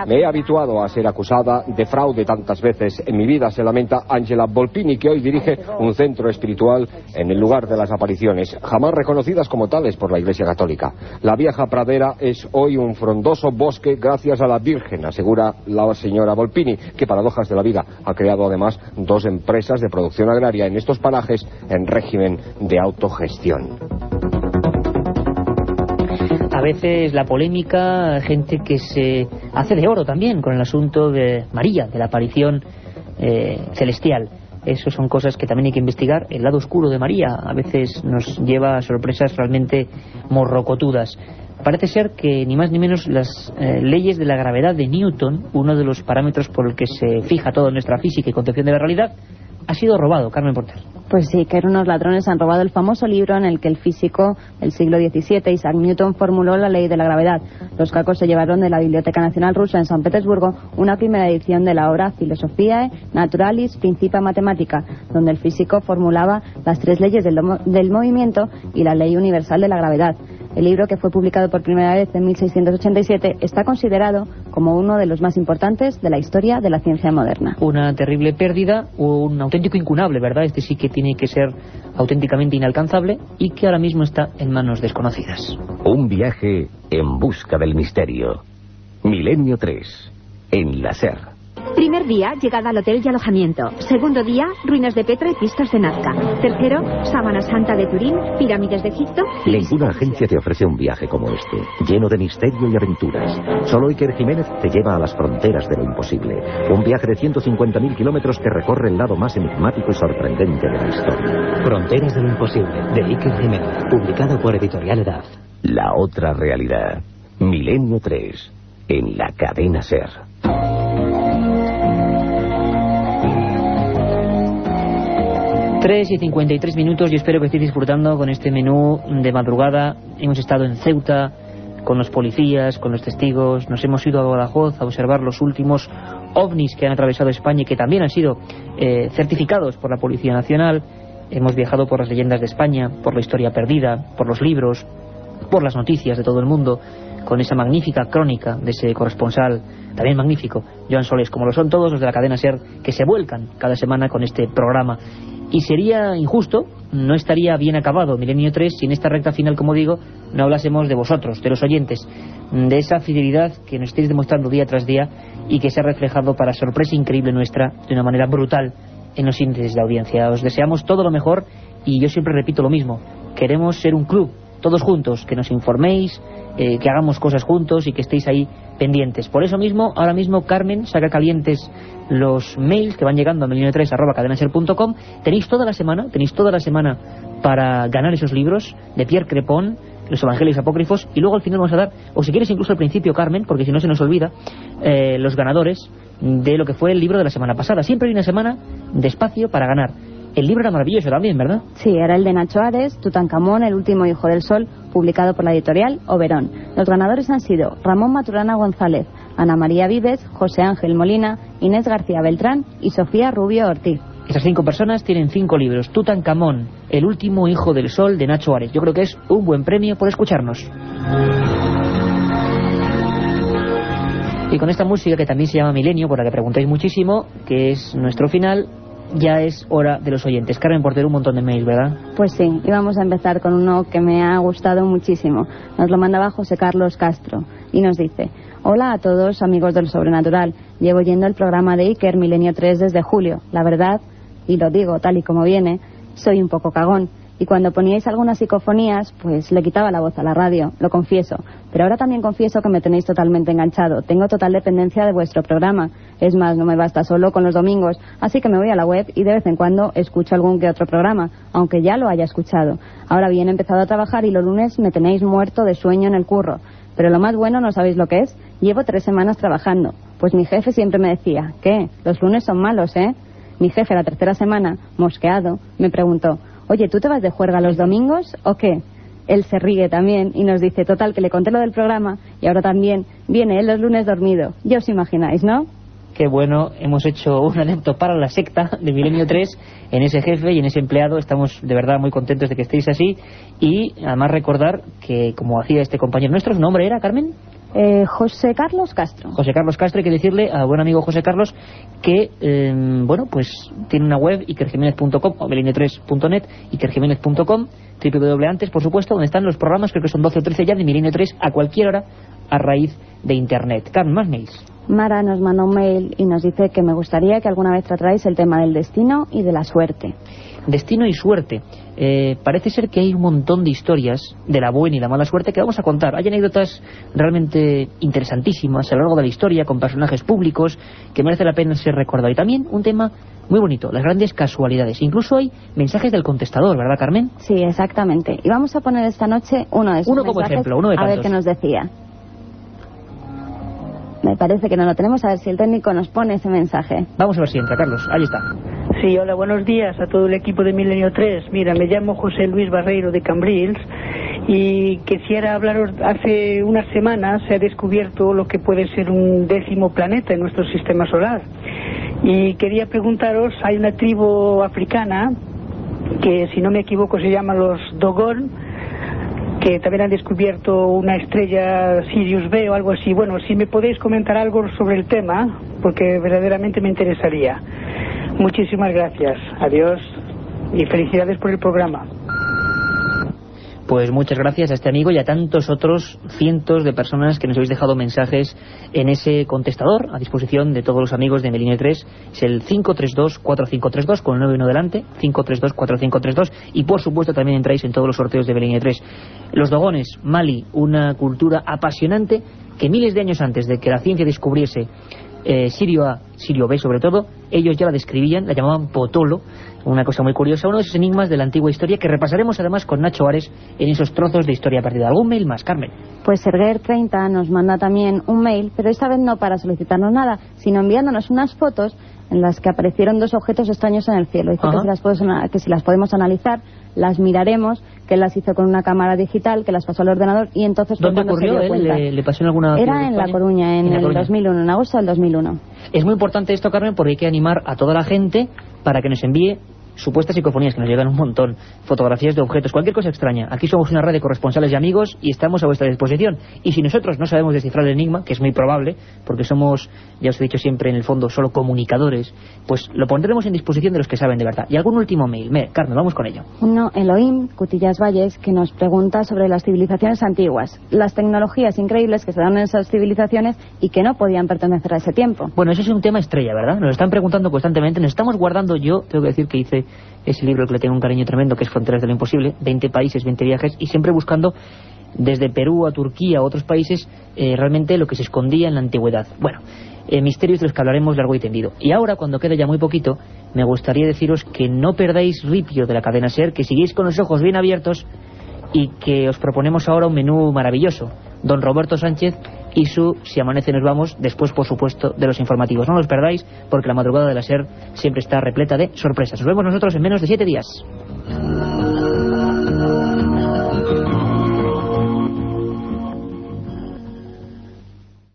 Me he habituado a ser acusada de fraude tantas veces en mi vida, se lamenta Angela Volpini, que hoy dirige un centro espiritual en el lugar de las apariciones, jamás reconocidas como tales por la Iglesia Católica. La vieja pradera es hoy un frondoso bosque gracias a la Virgen, asegura la señora Volpini, que paradojas de la vida ha creado además dos empresas de producción agraria en estos parajes en régimen de autogestión. A veces la polémica, gente que se hace de oro también con el asunto de María, de la aparición eh, celestial. Eso son cosas que también hay que investigar. El lado oscuro de María a veces nos lleva a sorpresas realmente morrocotudas. Parece ser que ni más ni menos las eh, leyes de la gravedad de Newton, uno de los parámetros por el que se fija toda nuestra física y concepción de la realidad, ha sido robado, Carmen Porter. Pues sí, que unos ladrones han robado el famoso libro en el que el físico del siglo XVII, Isaac Newton, formuló la ley de la gravedad. Los cacos se llevaron de la Biblioteca Nacional Rusa en San Petersburgo una primera edición de la obra Philosophiae Naturalis Principia Mathematica, donde el físico formulaba las tres leyes del, del movimiento y la ley universal de la gravedad. El libro, que fue publicado por primera vez en 1687, está considerado como uno de los más importantes de la historia de la ciencia moderna. Una terrible pérdida, un auténtico incunable, ¿verdad? Este sí que tiene que ser auténticamente inalcanzable y que ahora mismo está en manos desconocidas. Un viaje en busca del misterio. Milenio 3, en la SER. Primer día, llegada al hotel y alojamiento. Segundo día, ruinas de Petra y pistas de Nazca. Tercero, Sábana Santa de Turín, pirámides de Egipto. Ninguna agencia te ofrece un viaje como este, lleno de misterio y aventuras. Solo Iker Jiménez te lleva a las fronteras de lo imposible. Un viaje de 150.000 kilómetros que recorre el lado más enigmático y sorprendente de la historia. Fronteras de lo imposible, de Iker Jiménez, publicado por Editorial Edad. La otra realidad. Milenio 3, en la cadena SER. 3 y 53 minutos y espero que estéis disfrutando con este menú de madrugada. Hemos estado en Ceuta con los policías, con los testigos, nos hemos ido a Badajoz a observar los últimos ovnis que han atravesado España y que también han sido eh, certificados por la Policía Nacional. Hemos viajado por las leyendas de España, por la historia perdida, por los libros, por las noticias de todo el mundo, con esa magnífica crónica de ese corresponsal, también magnífico, Joan Soles, como lo son todos los de la cadena SER, que se vuelcan cada semana con este programa. Y sería injusto, no estaría bien acabado Milenio 3 si en esta recta final, como digo, no hablásemos de vosotros, de los oyentes, de esa fidelidad que nos estáis demostrando día tras día y que se ha reflejado para sorpresa increíble nuestra de una manera brutal en los índices de audiencia. Os deseamos todo lo mejor y yo siempre repito lo mismo, queremos ser un club, todos juntos, que nos informéis, eh, que hagamos cosas juntos y que estéis ahí pendientes. Por eso mismo, ahora mismo Carmen saca calientes los mails que van llegando a milenio3 arroba cadenaser.com. Tenéis toda la semana, tenéis toda la semana para ganar esos libros de Pierre Crepon, los Evangelios Apócrifos, y luego al final vamos a dar, o si quieres incluso al principio, Carmen, porque si no se nos olvida, eh, los ganadores de lo que fue el libro de la semana pasada. Siempre hay una semana de espacio para ganar. El libro era maravilloso también, ¿verdad? Sí, era el de Nacho Ares, Tutankamón, el último hijo del sol, publicado por la editorial Oberón. Los ganadores han sido Ramón Maturana González, Ana María Vives, José Ángel Molina, Inés García Beltrán y Sofía Rubio Ortiz. Esas cinco personas tienen cinco libros. Tutankamón, el último hijo del sol de Nacho Ares. Yo creo que es un buen premio por escucharnos. Y con esta música que también se llama Milenio, por la que preguntáis muchísimo, que es nuestro final, ya es hora de los oyentes. Carmen Portero, un montón de mails, ¿verdad? Pues sí, y vamos a empezar con uno que me ha gustado muchísimo. Nos lo mandaba José Carlos Castro y nos dice... Hola a todos, amigos del Sobrenatural. Llevo yendo el programa de Iker Milenio 3 desde julio. La verdad, y lo digo tal y como viene, soy un poco cagón. Y cuando poníais algunas psicofonías, pues le quitaba la voz a la radio, lo confieso. Pero ahora también confieso que me tenéis totalmente enganchado. Tengo total dependencia de vuestro programa. Es más, no me basta solo con los domingos. Así que me voy a la web y de vez en cuando escucho algún que otro programa, aunque ya lo haya escuchado. Ahora bien, he empezado a trabajar y los lunes me tenéis muerto de sueño en el curro. Pero lo más bueno, ¿no sabéis lo que es? Llevo tres semanas trabajando. Pues mi jefe siempre me decía, ¿qué? Los lunes son malos, ¿eh? Mi jefe la tercera semana, mosqueado, me preguntó, oye, ¿tú te vas de juerga los domingos o qué? Él se ríe también y nos dice, total, que le conté lo del programa y ahora también viene él los lunes dormido. Ya os imagináis, ¿no? Qué bueno, hemos hecho un adepto para la secta de Milenio 3 en ese jefe y en ese empleado. Estamos de verdad muy contentos de que estéis así y además recordar que, como hacía este compañero nuestro, ¿su nombre era, Carmen? Eh, José Carlos Castro. José Carlos Castro, hay que decirle a buen amigo José Carlos que, eh, bueno, pues tiene una web, ikerjiménez.com o milenio3.net, ikerjiménez.com, www antes, por supuesto, donde están los programas, creo que son 12 o 13 ya, de Milenio 3 a cualquier hora a raíz de Internet. Carmen, más mails. Mara nos manda un mail y nos dice que me gustaría que alguna vez tratáis el tema del destino y de la suerte. Destino y suerte. Eh, parece ser que hay un montón de historias de la buena y la mala suerte que vamos a contar. Hay anécdotas realmente interesantísimas a lo largo de la historia con personajes públicos que merece la pena ser recordado. Y también un tema muy bonito, las grandes casualidades. Incluso hay mensajes del contestador, ¿verdad, Carmen? Sí, exactamente. Y vamos a poner esta noche uno de esos Uno como mensajes ejemplo, uno de a ver tantos. qué nos decía. Me parece que no lo tenemos, a ver si el técnico nos pone ese mensaje. Vamos a ver si entra, Carlos. Ahí está. Sí, hola, buenos días a todo el equipo de Milenio 3. Mira, me llamo José Luis Barreiro de Cambrils y quisiera hablaros, hace unas semanas se ha descubierto lo que puede ser un décimo planeta en nuestro sistema solar. Y quería preguntaros, hay una tribu africana que si no me equivoco se llama los Dogon, que también han descubierto una estrella Sirius B o algo así. Bueno, si me podéis comentar algo sobre el tema, porque verdaderamente me interesaría. Muchísimas gracias. Adiós y felicidades por el programa. Pues muchas gracias a este amigo y a tantos otros cientos de personas que nos habéis dejado mensajes en ese contestador a disposición de todos los amigos de Melinio 3. Es el 532-4532 con el 91 delante, 532-4532 y por supuesto también entráis en todos los sorteos de Melinio 3. Los Dogones, Mali, una cultura apasionante que miles de años antes de que la ciencia descubriese eh, Sirio A, Sirio B sobre todo, ellos ya la describían, la llamaban Potolo, una cosa muy curiosa, uno de esos enigmas de la antigua historia que repasaremos además con Nacho Ares en esos trozos de historia perdida. ¿Algún mail más, Carmen? Pues Serguer30 nos manda también un mail, pero esta vez no para solicitarnos nada, sino enviándonos unas fotos en las que aparecieron dos objetos extraños en el cielo. Dice que si, las podemos ana- que si las podemos analizar, las miraremos, que él las hizo con una cámara digital, que las pasó al ordenador y entonces ¿Dónde se ocurrió? dio él? cuenta. ¿Le, le pasó en alguna Era en La? Coruña, en, La el Coruña. 2001, en agosto del 2001. Es muy importante esto, Carmen, porque hay que animar a toda la gente para que nos envíe supuestas psicofonías, que nos llegan un montón, fotografías de objetos, cualquier cosa extraña. Aquí somos una red de corresponsales y amigos y estamos a vuestra disposición. Y si nosotros no sabemos descifrar el enigma, que es muy probable, porque somos, ya os he dicho siempre, en el fondo, solo comunicadores, pues lo pondremos en disposición de los que saben de verdad. Y algún último mail. Me, Carmen, vamos con ello. Uno, Elohim, Cutillas Valles, que nos pregunta sobre las civilizaciones antiguas, las tecnologías increíbles que se dan en esas civilizaciones y que no podían pertenecer a ese tiempo. Bueno, eso es un tema estrella, ¿verdad? Nos lo están preguntando constantemente, nos estamos guardando, yo tengo que decir que hice ese libro que le tengo un cariño tremendo, que es Fronteras de lo Imposible, 20 países, 20 viajes, y siempre buscando desde Perú a Turquía a otros países eh, realmente lo que se escondía en la antigüedad. Bueno, eh, misterios de los que hablaremos largo y tendido. Y ahora, cuando quede ya muy poquito, me gustaría deciros que no perdáis ripio de la cadena SER, que sigáis con los ojos bien abiertos y que os proponemos ahora un menú maravilloso. Don Roberto Sánchez y su Si amanece nos vamos, después por supuesto de los informativos. No los perdáis porque la madrugada de la SER siempre está repleta de sorpresas. Nos vemos nosotros en menos de siete días.